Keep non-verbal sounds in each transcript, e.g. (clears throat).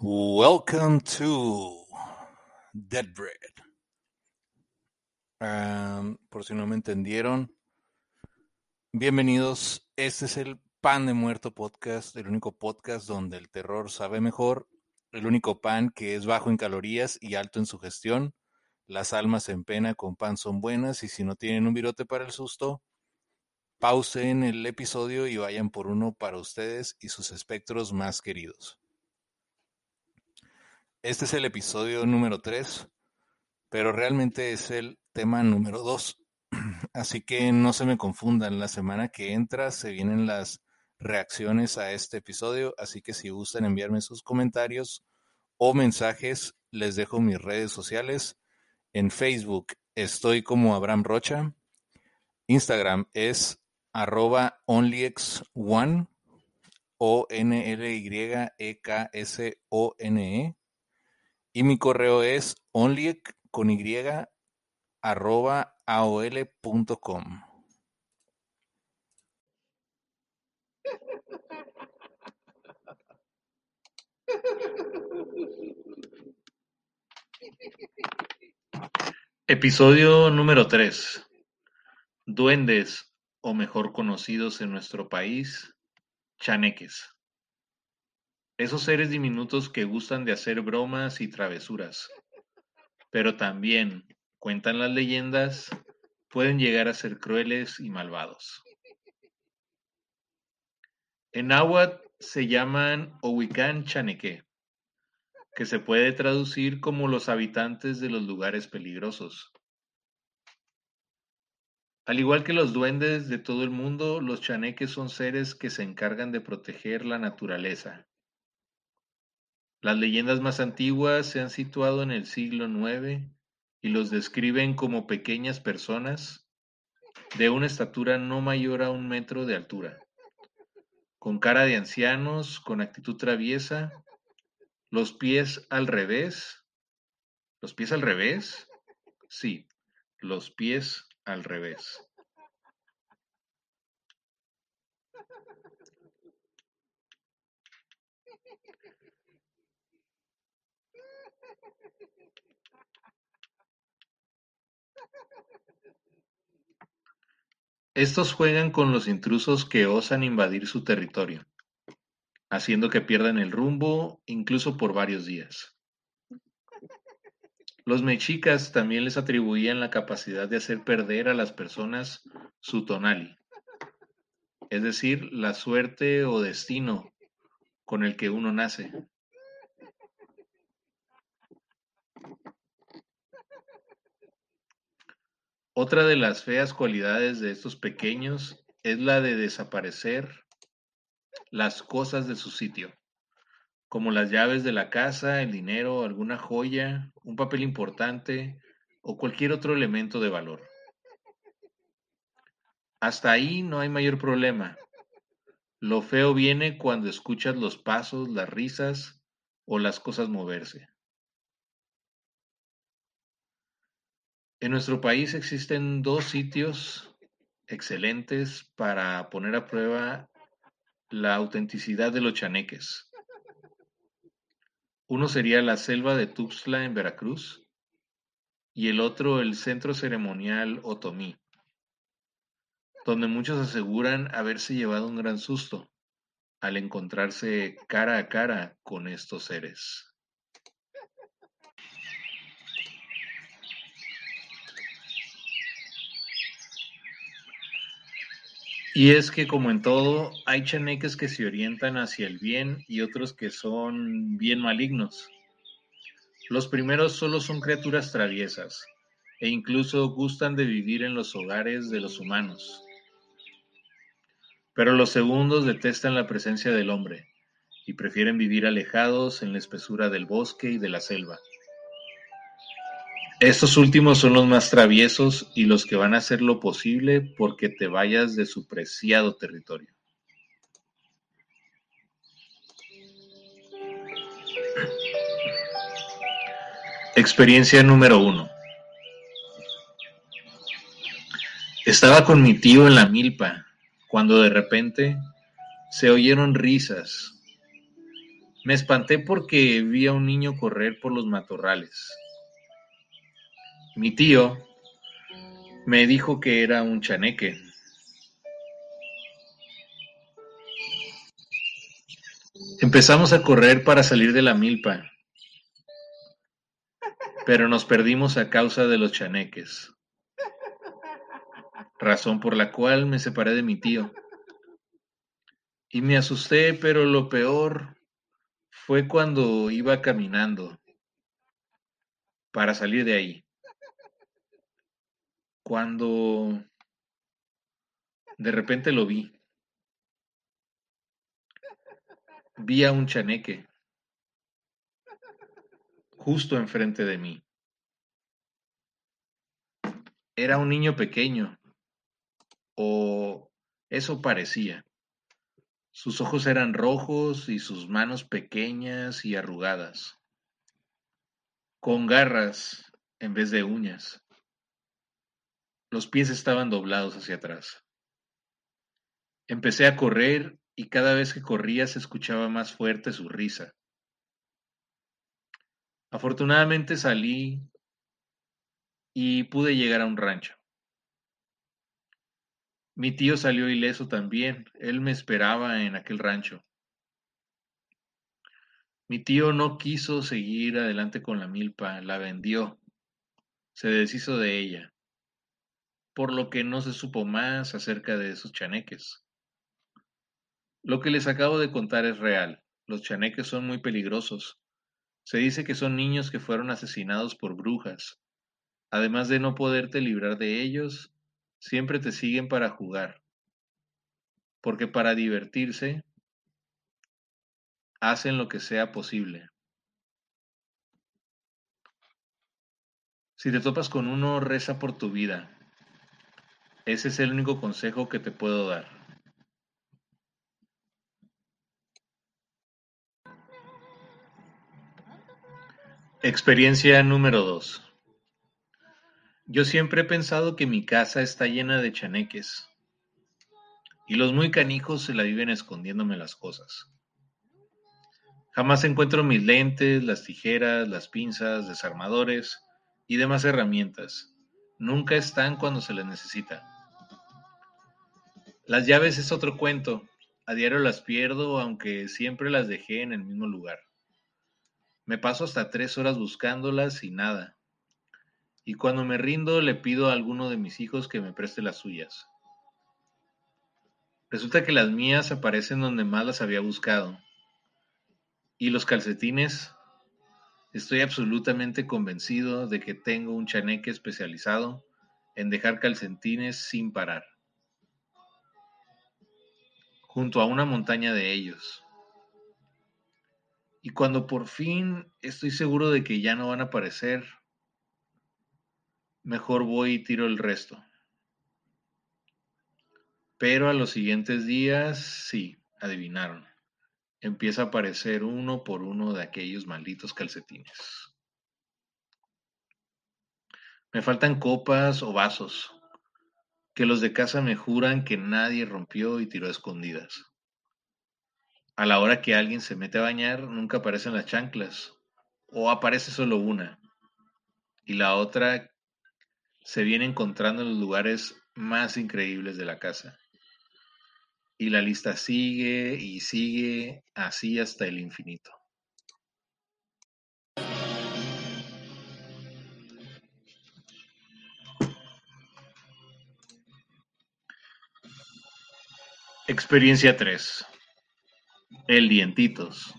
Welcome to Dead Bread. Um, por si no me entendieron, bienvenidos. Este es el Pan de Muerto podcast, el único podcast donde el terror sabe mejor, el único pan que es bajo en calorías y alto en su gestión. Las almas en pena con pan son buenas y si no tienen un virote para el susto, pausen el episodio y vayan por uno para ustedes y sus espectros más queridos. Este es el episodio número 3, pero realmente es el tema número 2. (clears throat) Así que no se me confundan, la semana que entra se vienen las reacciones a este episodio, así que si gustan enviarme sus comentarios o mensajes, les dejo mis redes sociales. En Facebook estoy como Abraham Rocha, Instagram es arroba onlyx1 o n l y e k s o n e y mi correo es only con y arroba aol.com. Episodio número 3. Duendes, o mejor conocidos en nuestro país, chaneques. Esos seres diminutos que gustan de hacer bromas y travesuras. Pero también, cuentan las leyendas, pueden llegar a ser crueles y malvados. En náhuatl se llaman Owican Chaneque, que se puede traducir como los habitantes de los lugares peligrosos. Al igual que los duendes de todo el mundo, los chaneques son seres que se encargan de proteger la naturaleza, las leyendas más antiguas se han situado en el siglo IX y los describen como pequeñas personas de una estatura no mayor a un metro de altura, con cara de ancianos, con actitud traviesa, los pies al revés. ¿Los pies al revés? Sí, los pies al revés. Estos juegan con los intrusos que osan invadir su territorio, haciendo que pierdan el rumbo incluso por varios días. Los mexicas también les atribuían la capacidad de hacer perder a las personas su tonali, es decir, la suerte o destino con el que uno nace. Otra de las feas cualidades de estos pequeños es la de desaparecer las cosas de su sitio, como las llaves de la casa, el dinero, alguna joya, un papel importante o cualquier otro elemento de valor. Hasta ahí no hay mayor problema. Lo feo viene cuando escuchas los pasos, las risas o las cosas moverse. En nuestro país existen dos sitios excelentes para poner a prueba la autenticidad de los chaneques. Uno sería la selva de Tuxtla en Veracruz y el otro el centro ceremonial Otomí, donde muchos aseguran haberse llevado un gran susto al encontrarse cara a cara con estos seres. Y es que como en todo, hay chaneques que se orientan hacia el bien y otros que son bien malignos. Los primeros solo son criaturas traviesas e incluso gustan de vivir en los hogares de los humanos. Pero los segundos detestan la presencia del hombre y prefieren vivir alejados en la espesura del bosque y de la selva. Estos últimos son los más traviesos y los que van a hacer lo posible porque te vayas de su preciado territorio. Experiencia número uno. Estaba con mi tío en la milpa cuando de repente se oyeron risas. Me espanté porque vi a un niño correr por los matorrales. Mi tío me dijo que era un chaneque. Empezamos a correr para salir de la milpa, pero nos perdimos a causa de los chaneques, razón por la cual me separé de mi tío. Y me asusté, pero lo peor fue cuando iba caminando para salir de ahí. Cuando de repente lo vi. Vi a un chaneque justo enfrente de mí. Era un niño pequeño, o eso parecía. Sus ojos eran rojos y sus manos pequeñas y arrugadas, con garras en vez de uñas. Los pies estaban doblados hacia atrás. Empecé a correr y cada vez que corría se escuchaba más fuerte su risa. Afortunadamente salí y pude llegar a un rancho. Mi tío salió ileso también, él me esperaba en aquel rancho. Mi tío no quiso seguir adelante con la milpa, la vendió, se deshizo de ella, por lo que no se supo más acerca de sus chaneques. Lo que les acabo de contar es real, los chaneques son muy peligrosos, se dice que son niños que fueron asesinados por brujas. Además de no poderte librar de ellos, siempre te siguen para jugar. Porque para divertirse, hacen lo que sea posible. Si te topas con uno, reza por tu vida. Ese es el único consejo que te puedo dar. Experiencia número 2. Yo siempre he pensado que mi casa está llena de chaneques. Y los muy canijos se la viven escondiéndome las cosas. Jamás encuentro mis lentes, las tijeras, las pinzas, desarmadores y demás herramientas. Nunca están cuando se les necesita. Las llaves es otro cuento. A diario las pierdo, aunque siempre las dejé en el mismo lugar. Me paso hasta tres horas buscándolas y nada. Y cuando me rindo le pido a alguno de mis hijos que me preste las suyas. Resulta que las mías aparecen donde más las había buscado. Y los calcetines, estoy absolutamente convencido de que tengo un chaneque especializado en dejar calcetines sin parar. Junto a una montaña de ellos. Y cuando por fin estoy seguro de que ya no van a aparecer, mejor voy y tiro el resto. Pero a los siguientes días, sí, adivinaron. Empieza a aparecer uno por uno de aquellos malditos calcetines. Me faltan copas o vasos, que los de casa me juran que nadie rompió y tiró escondidas. A la hora que alguien se mete a bañar, nunca aparecen las chanclas, o aparece solo una, y la otra se viene encontrando en los lugares más increíbles de la casa. Y la lista sigue y sigue así hasta el infinito. Experiencia 3. El Dientitos.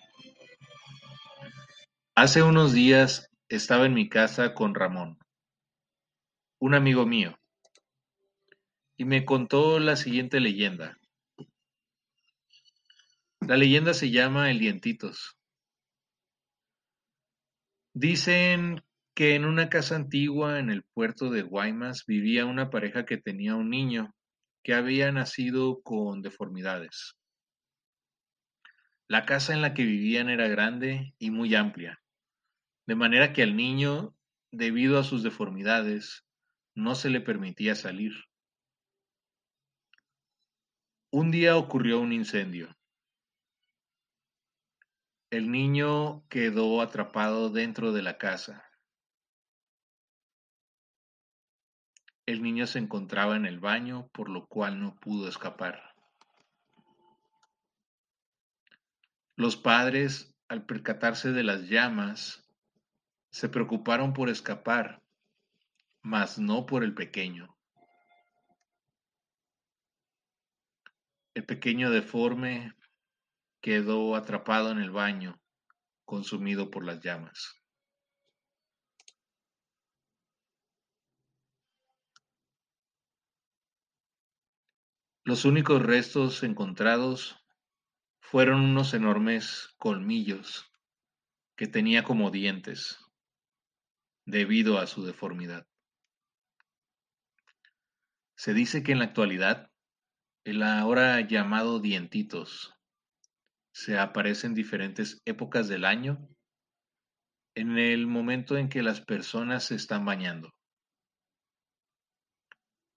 Hace unos días estaba en mi casa con Ramón, un amigo mío, y me contó la siguiente leyenda. La leyenda se llama El Dientitos. Dicen que en una casa antigua en el puerto de Guaymas vivía una pareja que tenía un niño que había nacido con deformidades. La casa en la que vivían era grande y muy amplia, de manera que al niño debido a sus deformidades, no se le permitía salir. Un día ocurrió un incendio. El niño quedó atrapado dentro de la casa. El niño se encontraba en el baño, por lo cual no pudo escapar. Los padres, al percatarse de las llamas, se preocuparon por escapar, mas no por el pequeño. El pequeño deforme quedó atrapado en el baño, consumido por las llamas. Los únicos restos encontrados fueron unos enormes colmillos que tenía como dientes, debido a su deformidad. Se dice que en la actualidad el ahora llamado dientitos se aparece en diferentes épocas del año en el momento en que las personas se están bañando.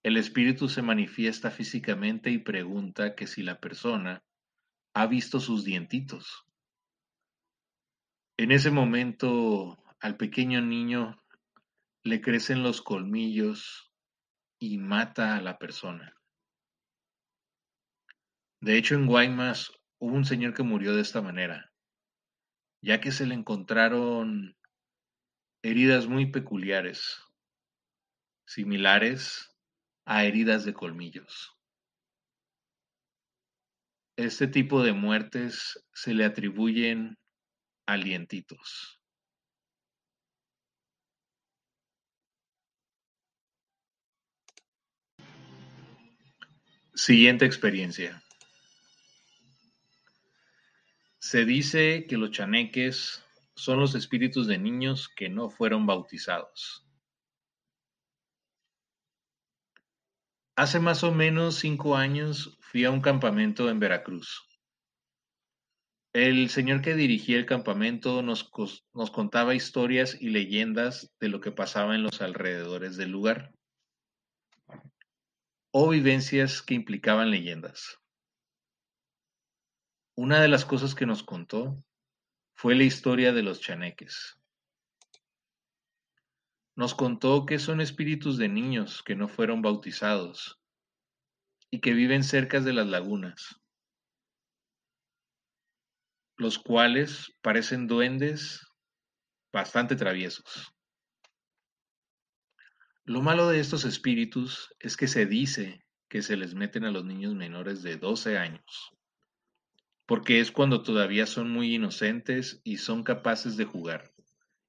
El espíritu se manifiesta físicamente y pregunta que si la persona ha visto sus dientitos. En ese momento al pequeño niño le crecen los colmillos y mata a la persona. De hecho, en Guaymas hubo un señor que murió de esta manera, ya que se le encontraron heridas muy peculiares, similares a heridas de colmillos. Este tipo de muertes se le atribuyen alientitos. Siguiente experiencia. Se dice que los chaneques son los espíritus de niños que no fueron bautizados. Hace más o menos cinco años fui a un campamento en Veracruz. El señor que dirigía el campamento nos, nos, contaba historias y leyendas de lo que pasaba en los alrededores del lugar, o vivencias que implicaban leyendas. Una de las cosas que nos contó fue la historia de los chaneques. Nos contó que son espíritus de niños que no fueron bautizados y que viven cerca de las lagunas, los cuales parecen duendes bastante traviesos. Lo malo de estos espíritus es que se dice que se les meten a los niños menores de 12 años porque es cuando todavía son muy inocentes y son capaces de jugar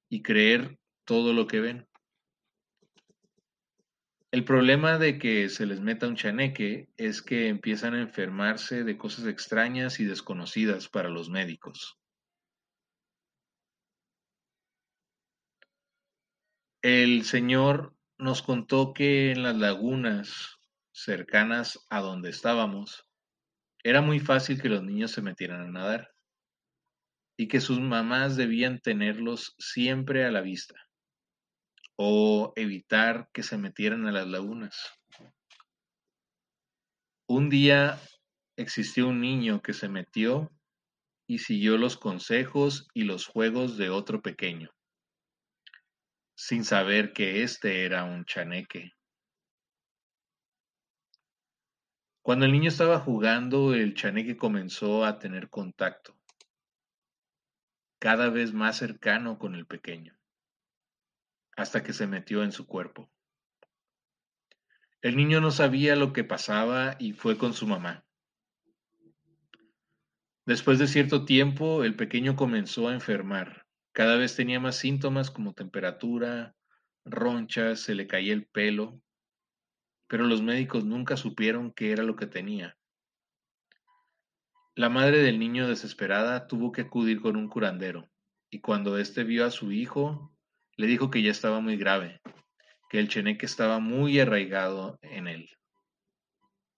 y creer todo lo que ven. El problema de que se les meta un chaneque es que empiezan a enfermarse de cosas extrañas y desconocidas para los médicos. El Señor nos contó que en las lagunas cercanas a donde estábamos, era muy fácil que los niños se metieran a nadar y que sus mamás debían tenerlos siempre a la vista o evitar que se metieran a las lagunas. Un día existió un niño que se metió y siguió los consejos y los juegos de otro pequeño, sin saber que éste era un chaneque. Cuando el niño estaba jugando, el chaneque comenzó a tener contacto, cada vez más cercano con el pequeño, hasta que se metió en su cuerpo. El niño no sabía lo que pasaba y fue con su mamá. Después de cierto tiempo, el pequeño comenzó a enfermar. Cada vez tenía más síntomas como temperatura, ronchas, se le caía el pelo pero los médicos nunca supieron qué era lo que tenía. La madre del niño desesperada tuvo que acudir con un curandero, y cuando éste vio a su hijo, le dijo que ya estaba muy grave, que el cheneque estaba muy arraigado en él,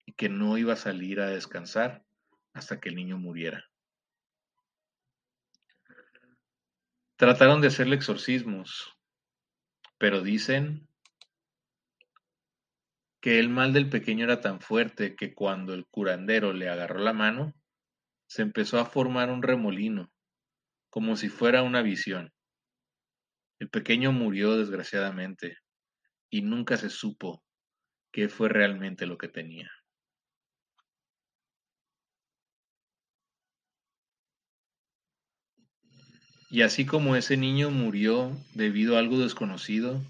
y que no iba a salir a descansar hasta que el niño muriera. Trataron de hacerle exorcismos, pero dicen que el mal del pequeño era tan fuerte que cuando el curandero le agarró la mano, se empezó a formar un remolino, como si fuera una visión. El pequeño murió desgraciadamente y nunca se supo qué fue realmente lo que tenía. Y así como ese niño murió debido a algo desconocido,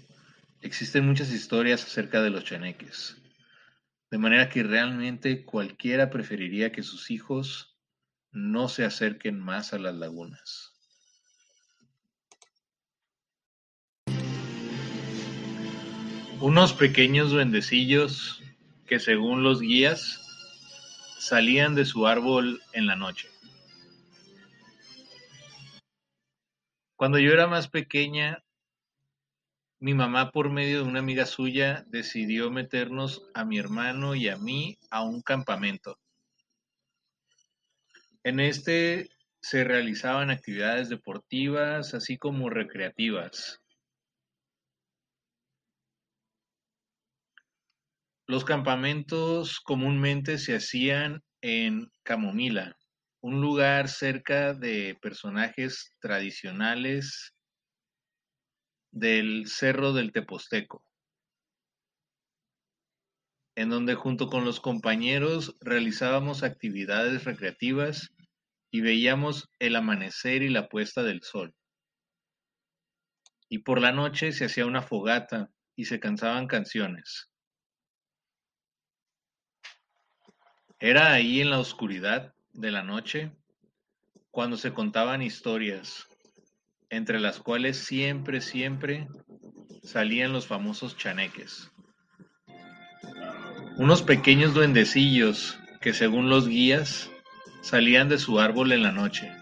existen muchas historias acerca de los chaneques. De manera que realmente cualquiera preferiría que sus hijos no se acerquen más a las lagunas. Unos pequeños duendecillos que según los guías salían de su árbol en la noche. Cuando yo era más pequeña, mi mamá por medio de una amiga suya decidió meternos a mi hermano y a mí a un campamento. En este se realizaban actividades deportivas así como recreativas. Los campamentos comúnmente se hacían en Camomila, un lugar cerca de personajes tradicionales del Cerro del Teposteco, en donde junto con los compañeros realizábamos actividades recreativas y veíamos el amanecer y la puesta del sol. Y por la noche se hacía una fogata y se cantaban canciones. Era ahí en la oscuridad de la noche cuando se contaban historias, entre las cuales siempre, siempre salían los famosos chaneques. Unos pequeños duendecillos que según los guías salían de su árbol en la noche.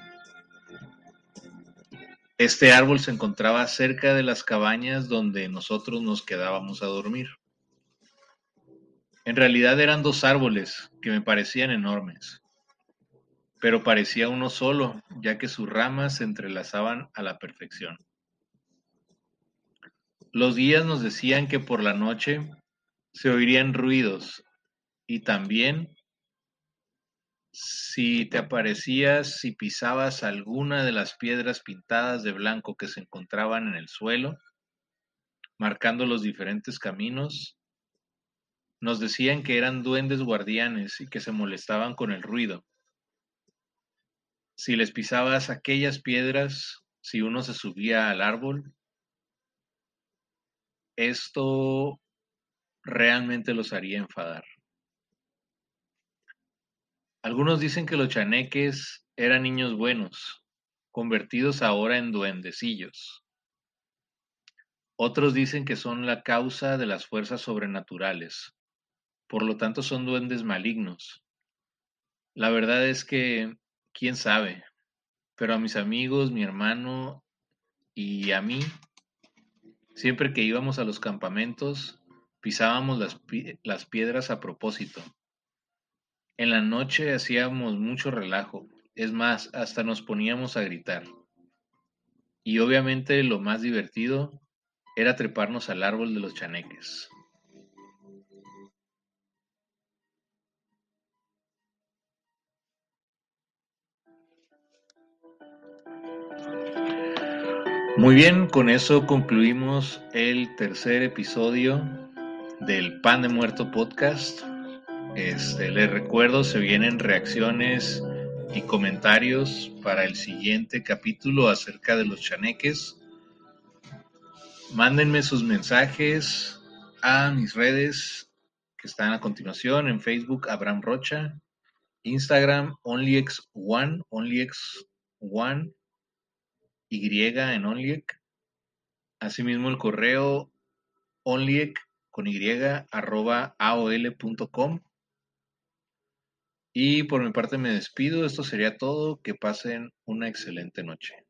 Este árbol se encontraba cerca de las cabañas donde nosotros nos quedábamos a dormir. En realidad eran dos árboles que me parecían enormes, pero parecía uno solo, ya que sus ramas se entrelazaban a la perfección. Los guías nos decían que por la noche se oirían ruidos y también si te aparecías si pisabas alguna de las piedras pintadas de blanco que se encontraban en el suelo, marcando los diferentes caminos, nos decían que eran duendes guardianes y que se molestaban con el ruido. Si les pisabas aquellas piedras, si uno se subía al árbol, esto realmente los haría enfadar. Algunos dicen que los chaneques eran niños buenos, convertidos ahora en duendecillos. Otros dicen que son la causa de las fuerzas sobrenaturales, por lo tanto son duendes malignos. La verdad es que, quién sabe, pero a mis amigos, mi hermano y a mí, siempre que íbamos a los campamentos, pisábamos las, las piedras a propósito. En la noche hacíamos mucho relajo, es más, hasta nos poníamos a gritar. Y obviamente lo más divertido era treparnos al árbol de los chaneques. Muy bien, con eso concluimos el tercer episodio del Pan de Muerto podcast. Este, les recuerdo, se vienen reacciones y comentarios para el siguiente capítulo acerca de los chaneques. Mándenme sus mensajes a mis redes que están a continuación en Facebook Abraham Rocha, Instagram OnlyX1, OnlyX1 y en Onliek. Asimismo el correo onliek con y arroba aol.com. Y por mi parte me despido. Esto sería todo. Que pasen una excelente noche.